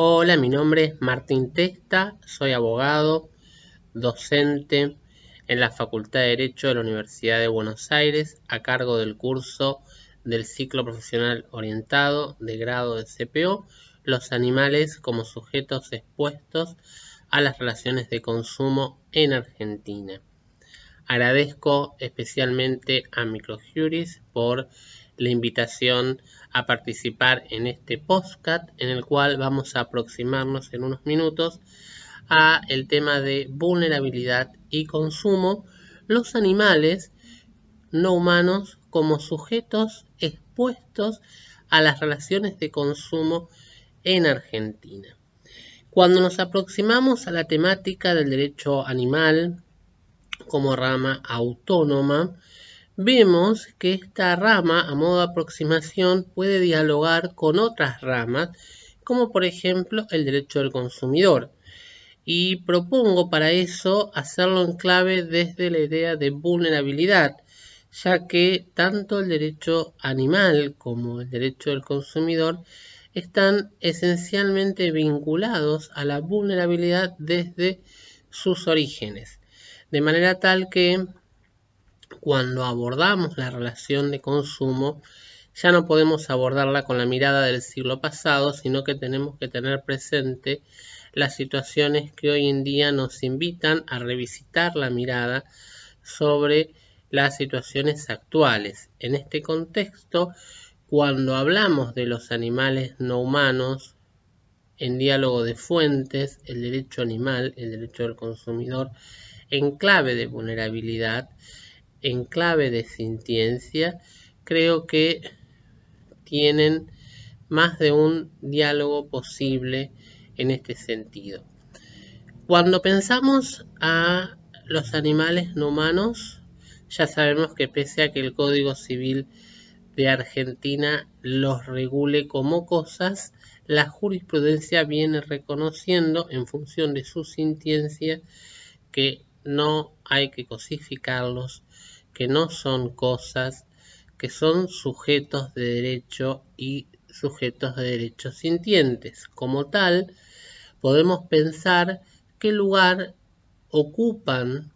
Hola, mi nombre es Martín Testa, soy abogado, docente en la Facultad de Derecho de la Universidad de Buenos Aires a cargo del curso del ciclo profesional orientado de grado de CPO, los animales como sujetos expuestos a las relaciones de consumo en Argentina. Agradezco especialmente a Microjuris por la invitación a participar en este podcast en el cual vamos a aproximarnos en unos minutos a el tema de vulnerabilidad y consumo, los animales no humanos como sujetos expuestos a las relaciones de consumo en Argentina. Cuando nos aproximamos a la temática del derecho animal como rama autónoma, vemos que esta rama, a modo de aproximación, puede dialogar con otras ramas, como por ejemplo el derecho del consumidor. Y propongo para eso hacerlo en clave desde la idea de vulnerabilidad, ya que tanto el derecho animal como el derecho del consumidor están esencialmente vinculados a la vulnerabilidad desde sus orígenes, de manera tal que cuando abordamos la relación de consumo, ya no podemos abordarla con la mirada del siglo pasado, sino que tenemos que tener presente las situaciones que hoy en día nos invitan a revisitar la mirada sobre las situaciones actuales. En este contexto, cuando hablamos de los animales no humanos, en diálogo de fuentes, el derecho animal, el derecho del consumidor, en clave de vulnerabilidad, en clave de sintiencia, creo que tienen más de un diálogo posible en este sentido. Cuando pensamos a los animales no humanos, ya sabemos que pese a que el Código Civil de Argentina los regule como cosas, la jurisprudencia viene reconociendo en función de su sintiencia que no hay que cosificarlos, que no son cosas, que son sujetos de derecho y sujetos de derechos sintientes. Como tal, podemos pensar qué lugar ocupan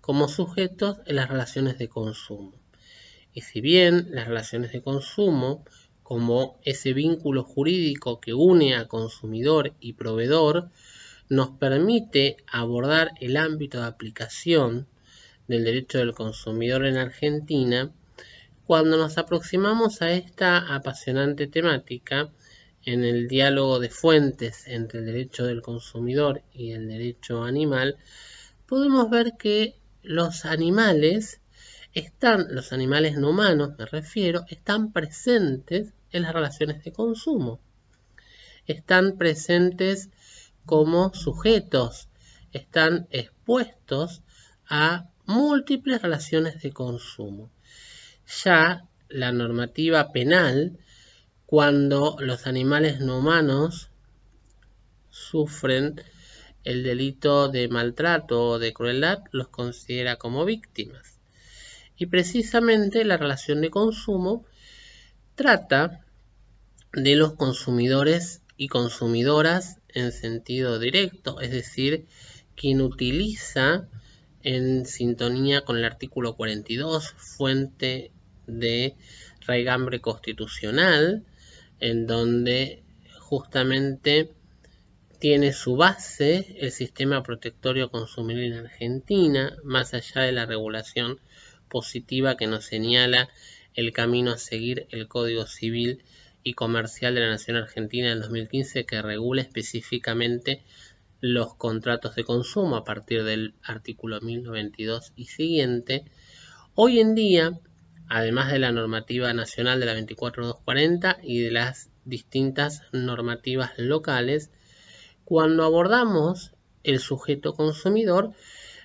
como sujetos en las relaciones de consumo. Y si bien las relaciones de consumo, como ese vínculo jurídico que une a consumidor y proveedor, nos permite abordar el ámbito de aplicación del derecho del consumidor en Argentina, cuando nos aproximamos a esta apasionante temática en el diálogo de fuentes entre el derecho del consumidor y el derecho animal, podemos ver que los animales están, los animales no humanos me refiero, están presentes en las relaciones de consumo. Están presentes como sujetos, están expuestos a múltiples relaciones de consumo. Ya la normativa penal, cuando los animales no humanos sufren el delito de maltrato o de crueldad, los considera como víctimas. Y precisamente la relación de consumo trata de los consumidores y consumidoras en sentido directo, es decir, quien utiliza en sintonía con el artículo 42, fuente de raigambre constitucional, en donde justamente tiene su base el sistema protectorio consumidor en Argentina, más allá de la regulación positiva que nos señala el camino a seguir el Código Civil y Comercial de la Nación Argentina del 2015 que regula específicamente los contratos de consumo a partir del artículo 1092 y siguiente, hoy en día, además de la normativa nacional de la 24240 y de las distintas normativas locales, cuando abordamos el sujeto consumidor,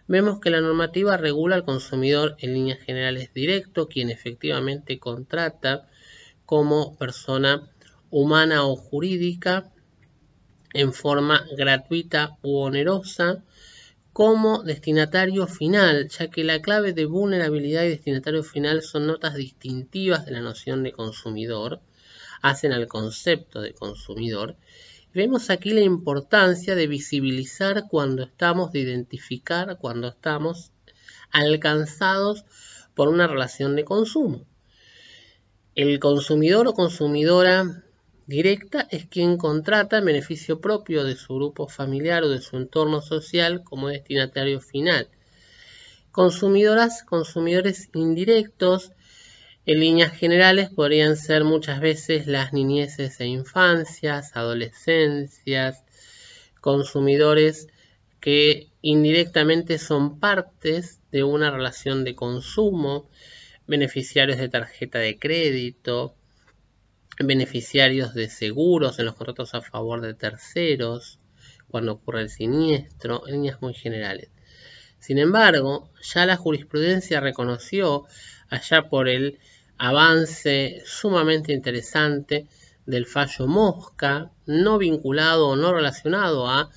vemos que la normativa regula al consumidor en líneas generales directo, quien efectivamente contrata como persona humana o jurídica en forma gratuita u onerosa como destinatario final, ya que la clave de vulnerabilidad y destinatario final son notas distintivas de la noción de consumidor, hacen al concepto de consumidor, Vemos aquí la importancia de visibilizar cuando estamos, de identificar cuando estamos alcanzados por una relación de consumo. El consumidor o consumidora directa es quien contrata en beneficio propio de su grupo familiar o de su entorno social como destinatario final. Consumidoras, consumidores indirectos, en líneas generales podrían ser muchas veces las niñeces e infancias, adolescencias, consumidores que indirectamente son partes de una relación de consumo, beneficiarios de tarjeta de crédito, beneficiarios de seguros en los contratos a favor de terceros, cuando ocurre el siniestro, en líneas muy generales. Sin embargo, ya la jurisprudencia reconoció, allá por el avance sumamente interesante del fallo Mosca, no vinculado o no relacionado a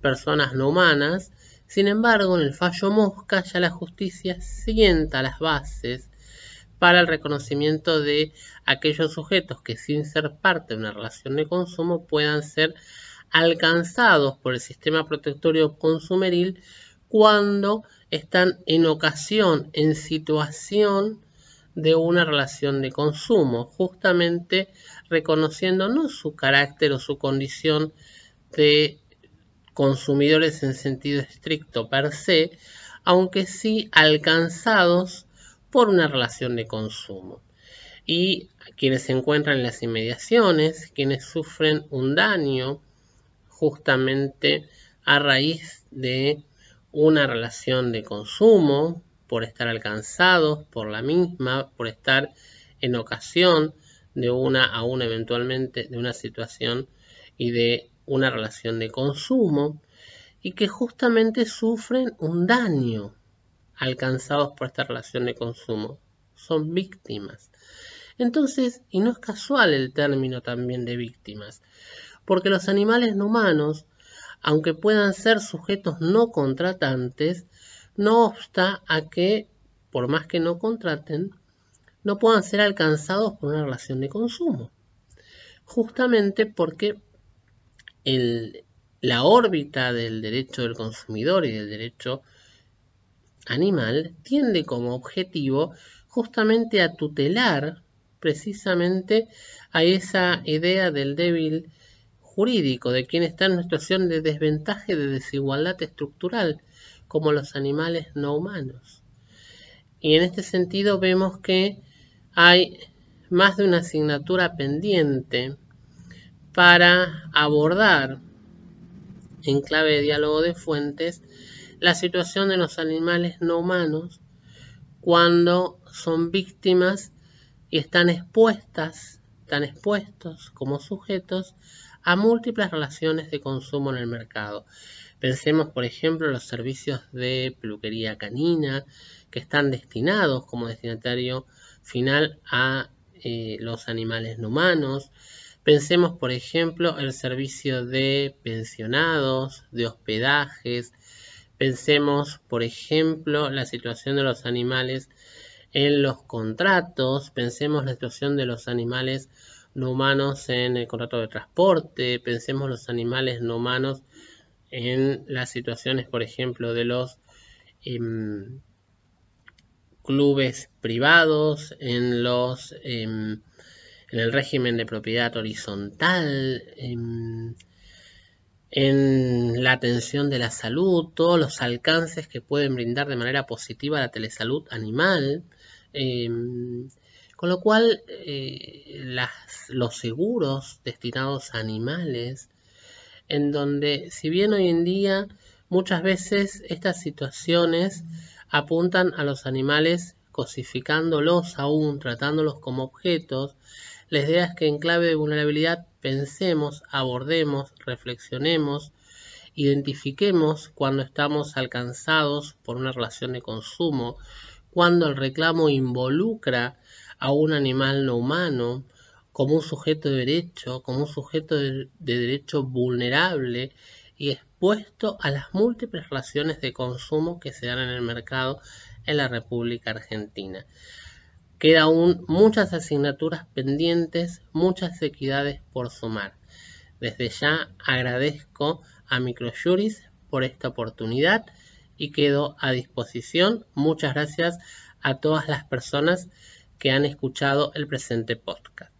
personas no humanas, sin embargo, en el fallo Mosca ya la justicia sienta las bases para el reconocimiento de aquellos sujetos que sin ser parte de una relación de consumo puedan ser alcanzados por el sistema protectorio consumeril cuando están en ocasión, en situación de una relación de consumo, justamente reconociendo no su carácter o su condición de consumidores en sentido estricto per se, aunque sí alcanzados por una relación de consumo. Y quienes se encuentran en las inmediaciones, quienes sufren un daño justamente a raíz de una relación de consumo, por estar alcanzados por la misma, por estar en ocasión de una aún eventualmente de una situación y de una relación de consumo y que justamente sufren un daño alcanzados por esta relación de consumo. Son víctimas. Entonces, y no es casual el término también de víctimas, porque los animales no humanos, aunque puedan ser sujetos no contratantes, no obsta a que, por más que no contraten, no puedan ser alcanzados por una relación de consumo. Justamente porque la órbita del derecho del consumidor y del derecho animal tiende como objetivo justamente a tutelar precisamente a esa idea del débil jurídico, de quien está en una situación de desventaja de desigualdad estructural, como los animales no humanos. Y en este sentido vemos que hay más de una asignatura pendiente para abordar en clave de diálogo de fuentes la situación de los animales no humanos cuando son víctimas y están expuestas, están expuestos como sujetos a múltiples relaciones de consumo en el mercado. Pensemos, por ejemplo, los servicios de peluquería canina que están destinados como destinatario final a eh, los animales no humanos. Pensemos, por ejemplo, el servicio de pensionados, de hospedajes, Pensemos, por ejemplo, la situación de los animales en los contratos, pensemos la situación de los animales no humanos en el contrato de transporte, pensemos los animales no humanos en las situaciones, por ejemplo, de los em, clubes privados, en los em, en el régimen de propiedad horizontal, em, en la atención de la salud, todos los alcances que pueden brindar de manera positiva la telesalud animal, em, con lo cual eh, los seguros destinados a animales, en donde si bien hoy en día muchas veces estas situaciones apuntan a los animales cosificándolos aún, tratándolos como objetos, la idea que en clave de vulnerabilidad pensemos, abordemos, reflexionemos, identifiquemos cuando estamos alcanzados por una relación de consumo, cuando el reclamo involucra a un animal no humano como un sujeto de derecho, como un sujeto de, derecho vulnerable y expuesto a las múltiples relaciones de consumo que se dan en el mercado en la República Argentina. Queda aún muchas asignaturas pendientes, muchas equidades por sumar. Desde ya agradezco a Microjuris por esta oportunidad y quedo a disposición. Muchas gracias a todas las personas que han escuchado el presente podcast.